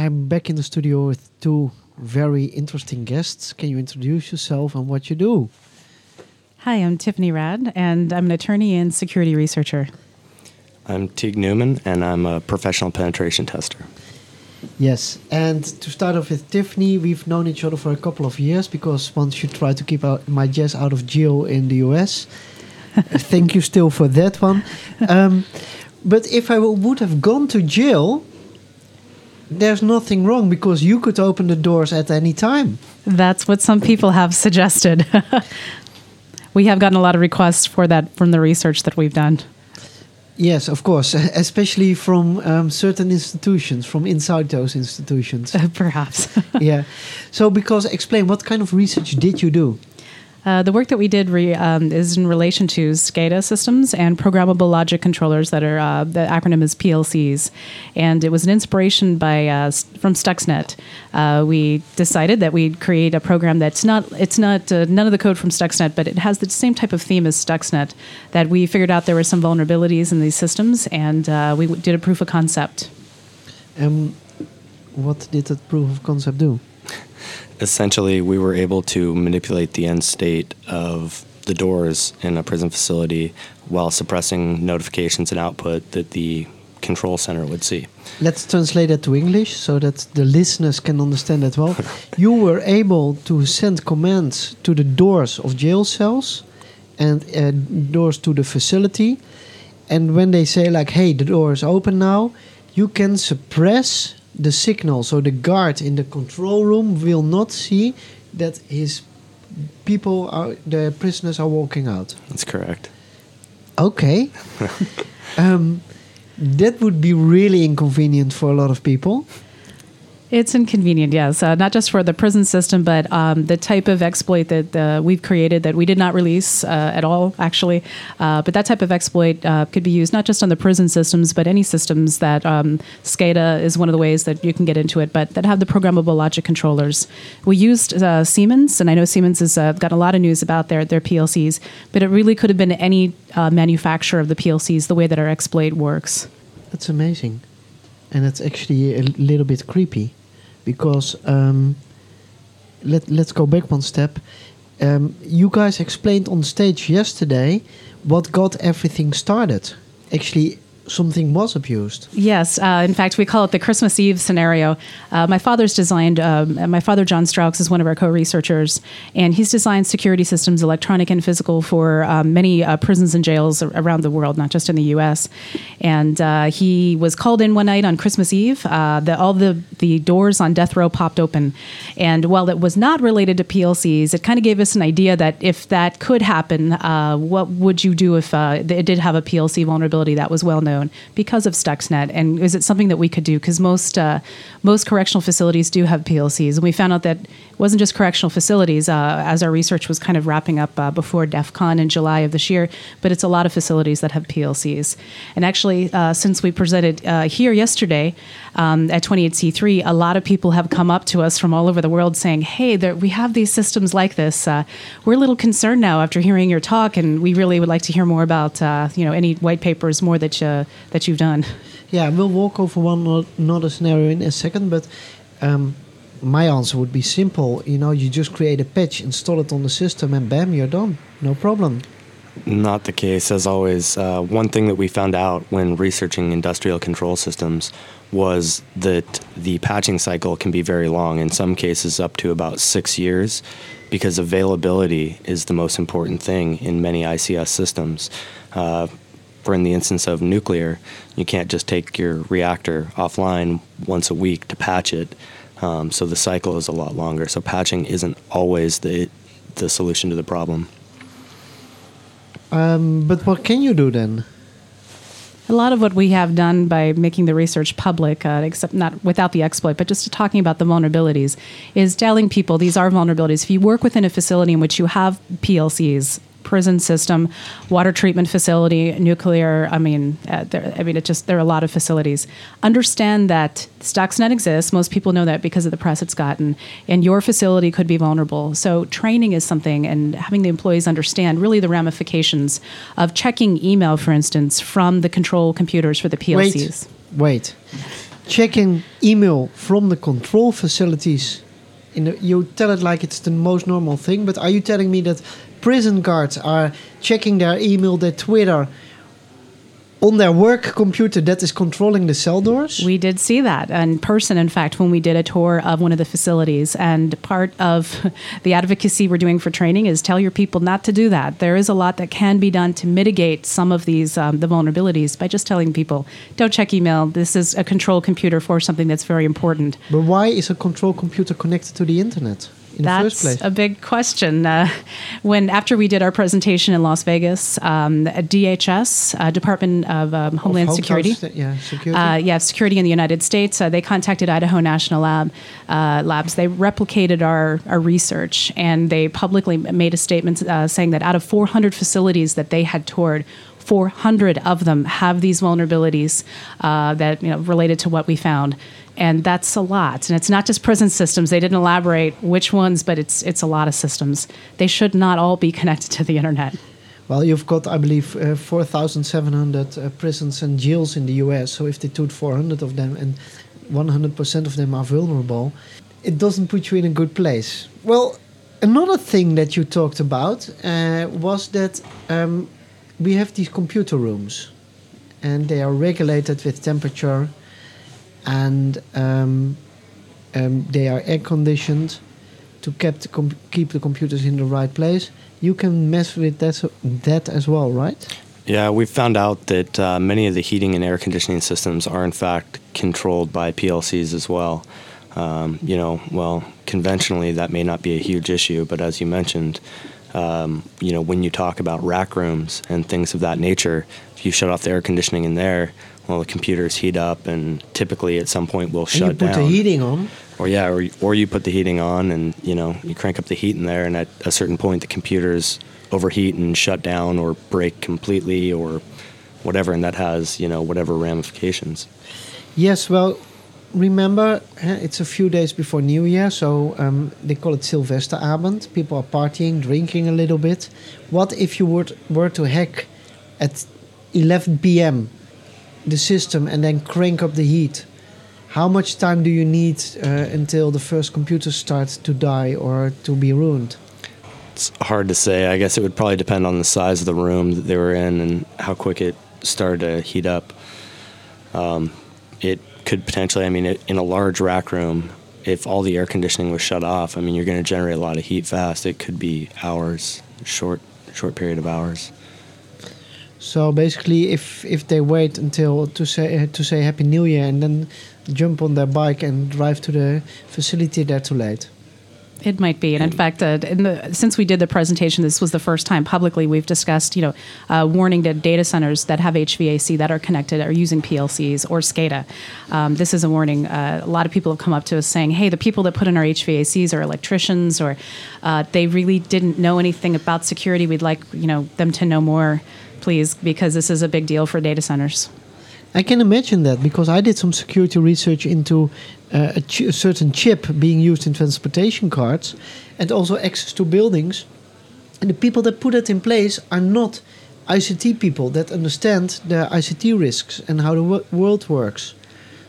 I'm back in the studio with two very interesting guests. Can you introduce yourself and what you do? Hi, I'm Tiffany Rad, and I'm an attorney and security researcher. I'm Teague Newman, and I'm a professional penetration tester. Yes, and to start off with Tiffany, we've known each other for a couple of years because once you tried to keep out my jazz out of jail in the US. Thank you still for that one. Um, but if I would have gone to jail, there's nothing wrong because you could open the doors at any time. That's what some people have suggested. we have gotten a lot of requests for that from the research that we've done. Yes, of course, especially from um, certain institutions, from inside those institutions. Uh, perhaps. yeah. So, because explain what kind of research did you do? Uh, the work that we did re, um, is in relation to SCADA systems and programmable logic controllers that are uh, the acronym is PLCs, and it was an inspiration by uh, from Stuxnet. Uh, we decided that we'd create a program that's not it's not uh, none of the code from Stuxnet, but it has the same type of theme as Stuxnet. That we figured out there were some vulnerabilities in these systems, and we did a proof of concept. Um, what did that proof of concept do? Essentially we were able to manipulate the end state of the doors in a prison facility while suppressing notifications and output that the control center would see. Let's translate that to English so that the listeners can understand it well. you were able to send commands to the doors of jail cells and uh, doors to the facility. And when they say, like, hey, the door is open now, you can suppress the signal. So the guard in the control room will not see that his people are the prisoners are walking out. That's correct. Okay. um, that would be really inconvenient for a lot of people. It's inconvenient, yes. Uh, not just for the prison system, but um, the type of exploit that uh, we've created that we did not release uh, at all, actually. Uh, but that type of exploit uh, could be used not just on the prison systems, but any systems that um, SCADA is one of the ways that you can get into it, but that have the programmable logic controllers. We used uh, Siemens, and I know Siemens has got a lot of news about their, their PLCs, but it really could have been any manufacturer of the PLCs the way that our exploit works. That's amazing. And it's actually a little bit creepy because um, let let's go back one step. Um, you guys explained on stage yesterday what got everything started. Actually, something was abused. Yes, uh, in fact, we call it the Christmas Eve scenario. Uh, my father's designed. Um, my father, John Strauchs, is one of our co-researchers, and he's designed security systems, electronic and physical, for um, many uh, prisons and jails around the world, not just in the U.S. And uh, he was called in one night on Christmas Eve. Uh, the, all the the doors on death row popped open, and while it was not related to PLCs, it kind of gave us an idea that if that could happen, uh, what would you do if it did have a PLC vulnerability that was well known? Because of Stuxnet? And is it something that we could do? Because most uh, most correctional facilities do have PLCs, and we found out that it wasn't just correctional facilities. Uh, as our research was kind of wrapping up uh, before DEF CON in July of this year, but it's a lot of facilities that have PLCs. And actually, uh, since we presented uh, here yesterday um, at 28C3, a lot of people have come up to us from all over the world saying, "Hey, there, we have these systems like this. Uh, we're a little concerned now after hearing your talk, and we really would like to hear more about you know any white papers more that you that you've done. Yeah, we'll walk over one another scenario in a second, but um, my answer would be simple. You know, you just create a patch, install it on the system, and bam, you're done. No problem. Not the case, as always. Uh, one thing that we found out when researching industrial control systems was that the patching cycle can be very long, in some cases, up to about six years, because availability is the most important thing in many ICS systems. Uh, for in the instance of nuclear, you can't just take your reactor offline once a week to patch it. Um, so the cycle is a lot longer. So patching isn't always the the solution to the problem. Um, but what can you do then? A lot of what we have done by making the research public, uh, except not without the exploit, but just talking about the vulnerabilities, is telling people these are vulnerabilities. If you work within a facility in which you have PLCs, prison system, water treatment facility, nuclear. I mean, uh, there, I mean, it just there are a lot of facilities. Understand that Stuxnet exists. Most people know that because of the press it's gotten, and your facility could be vulnerable. So training is something, and having the employees understand really the ramifications of checking email, for instance, from the control computers for the PLCs. Wait, wait. checking email from the control facilities. The, you tell it like it's the most normal thing, but are you telling me that prison guards are checking their email, their Twitter, on their work computer that is controlling the cell doors? We did see that in person, in fact, when we did a tour of one of the facilities. And part of the advocacy we're doing for training is tell your people not to do that. There is a lot that can be done to mitigate some of these um, the vulnerabilities by just telling people don't check email. This is a control computer for something that's very important. But why is a control computer connected to the internet? In That's the first place? a big question. Uh, when after we did our presentation in Las Vegas, um, DHS, uh, Department of um, Homeland Home Security, yeah, security. uh, yeah, security in the United States. Uh, they contacted Idaho National Lab uh, Labs. They replicated our our research, and they publicly made a statement uh, saying that out of 400 facilities that they had toured. 400 of them have these vulnerabilities uh, that you know related to what we found, and that's a lot. And it's not just prison systems. They didn't elaborate which ones, but it's it's a lot of systems. They should not all be connected to the internet. Well, you've got, I believe, uh, 4,700 uh, prisons and jails in the US. So if they took 400 of them and 100% of them are vulnerable, it doesn't put you in a good place. Well, another thing that you talked about uh, was that um, we have these computer rooms and they are regulated with temperature and um, um, they are air conditioned to keep the, com- keep the computers in the right place. You can mess with that, that as well, right? Yeah, we've found out that uh, many of the heating and air conditioning systems are in fact controlled by PLCs as well. Um, you know, well, conventionally that may not be a huge issue, but as you mentioned, um, you know, when you talk about rack rooms and things of that nature, if you shut off the air conditioning in there, well, the computers heat up, and typically at some point will shut you put down. the heating on. Or yeah, or or you put the heating on, and you know you crank up the heat in there, and at a certain point the computers overheat and shut down or break completely or whatever, and that has you know whatever ramifications. Yes, well, remember, eh, it's a few days before New Year, so um, they call it Silvesterabend. People are partying, drinking a little bit. What if you were, were to hack at 11 p.m. the system and then crank up the heat? How much time do you need uh, until the first computer starts to die or to be ruined? It's hard to say. I guess it would probably depend on the size of the room that they were in and how quick it started to heat up. Um, it could potentially, I mean, in a large rack room, if all the air conditioning was shut off, I mean, you're going to generate a lot of heat fast. It could be hours, short, short period of hours. So basically, if if they wait until to say to say Happy New Year and then jump on their bike and drive to the facility, they're too late. It might be, and in fact, uh, in the, since we did the presentation, this was the first time publicly we've discussed, you know, uh, warning to data centers that have HVAC that are connected are using PLCs or SCADA. Um, this is a warning. Uh, a lot of people have come up to us saying, "Hey, the people that put in our HVACs are electricians, or uh, they really didn't know anything about security. We'd like, you know, them to know more, please, because this is a big deal for data centers." I can imagine that because I did some security research into uh, a, ch- a certain chip being used in transportation cards and also access to buildings. And the people that put it in place are not ICT people that understand the ICT risks and how the wo- world works.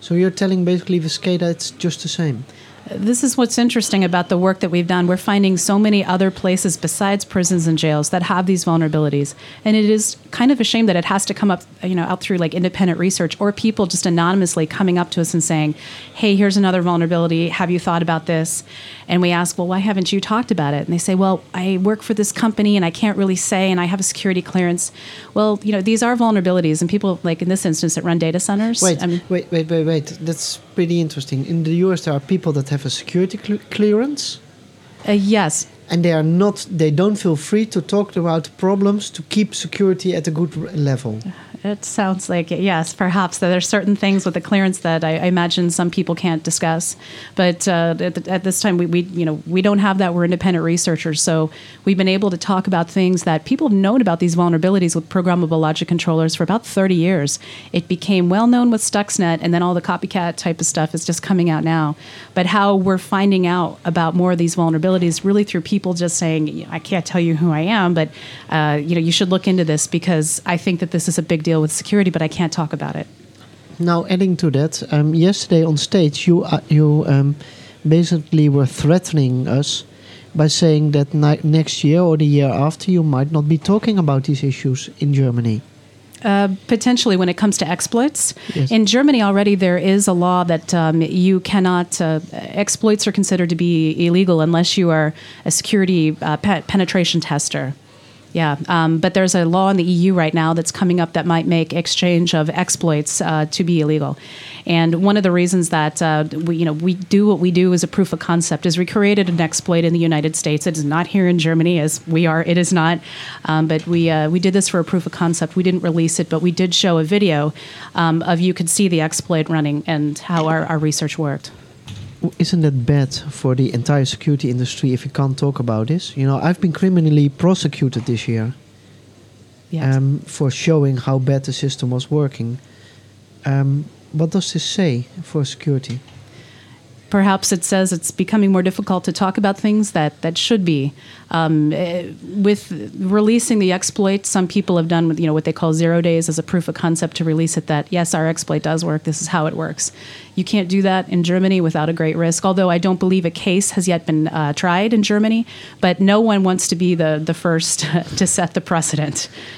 So you're telling basically SCADA it's just the same. This is what's interesting about the work that we've done. We're finding so many other places besides prisons and jails that have these vulnerabilities, and it is kind of a shame that it has to come up, you know, out through like independent research or people just anonymously coming up to us and saying, "Hey, here's another vulnerability. Have you thought about this?" And we ask, "Well, why haven't you talked about it?" And they say, "Well, I work for this company and I can't really say, and I have a security clearance." Well, you know, these are vulnerabilities, and people like in this instance that run data centers. Wait, I mean, wait, wait, wait, wait. That's pretty interesting. In the US, there are people that have a security cl- clearance, uh, yes, and they are not. They don't feel free to talk about problems to keep security at a good r- level. It sounds like it, yes, perhaps that are certain things with the clearance that I, I imagine some people can't discuss. But uh, at, at this time, we, we you know we don't have that. We're independent researchers, so we've been able to talk about things that people have known about these vulnerabilities with programmable logic controllers for about 30 years. It became well known with Stuxnet, and then all the copycat type of stuff is just coming out now. But how we're finding out about more of these vulnerabilities really through people just saying, "I can't tell you who I am, but uh, you know you should look into this because I think that this is a big deal with security, but I can't talk about it." Now, adding to that, um, yesterday on stage, you uh, you um, basically were threatening us by saying that next year or the year after, you might not be talking about these issues in Germany. Uh, potentially, when it comes to exploits, Yes. in Germany already there is a law that um, you cannot uh, exploits are considered to be illegal unless you are a security uh, pe- penetration tester. Yeah, um, but there's a law in the EU right now that's coming up that might make exchange of exploits uh, to be illegal. And one of the reasons that uh, we, you know, we do what we do as a proof of concept is we created an exploit in the United States. It is not here in Germany, as we are. It is not. Um, but we uh, we did this for a proof of concept. We didn't release it, but we did show a video um, of you could see the exploit running and how our, our research worked. Isn't that bad for the entire security industry if you can't talk about this? You know, I've been criminally prosecuted this year Yes. um, for showing how bad the system was working. Um, what does this say for security? Perhaps it says it's becoming more difficult to talk about things that, that should be. Um, eh, with releasing the exploit, some people have done you know what they call zero days as a proof of concept to release it. That yes, our exploit does work. This is how it works. You can't do that in Germany without a great risk. Although I don't believe a case has yet been uh, tried in Germany, but no one wants to be the the first to set the precedent.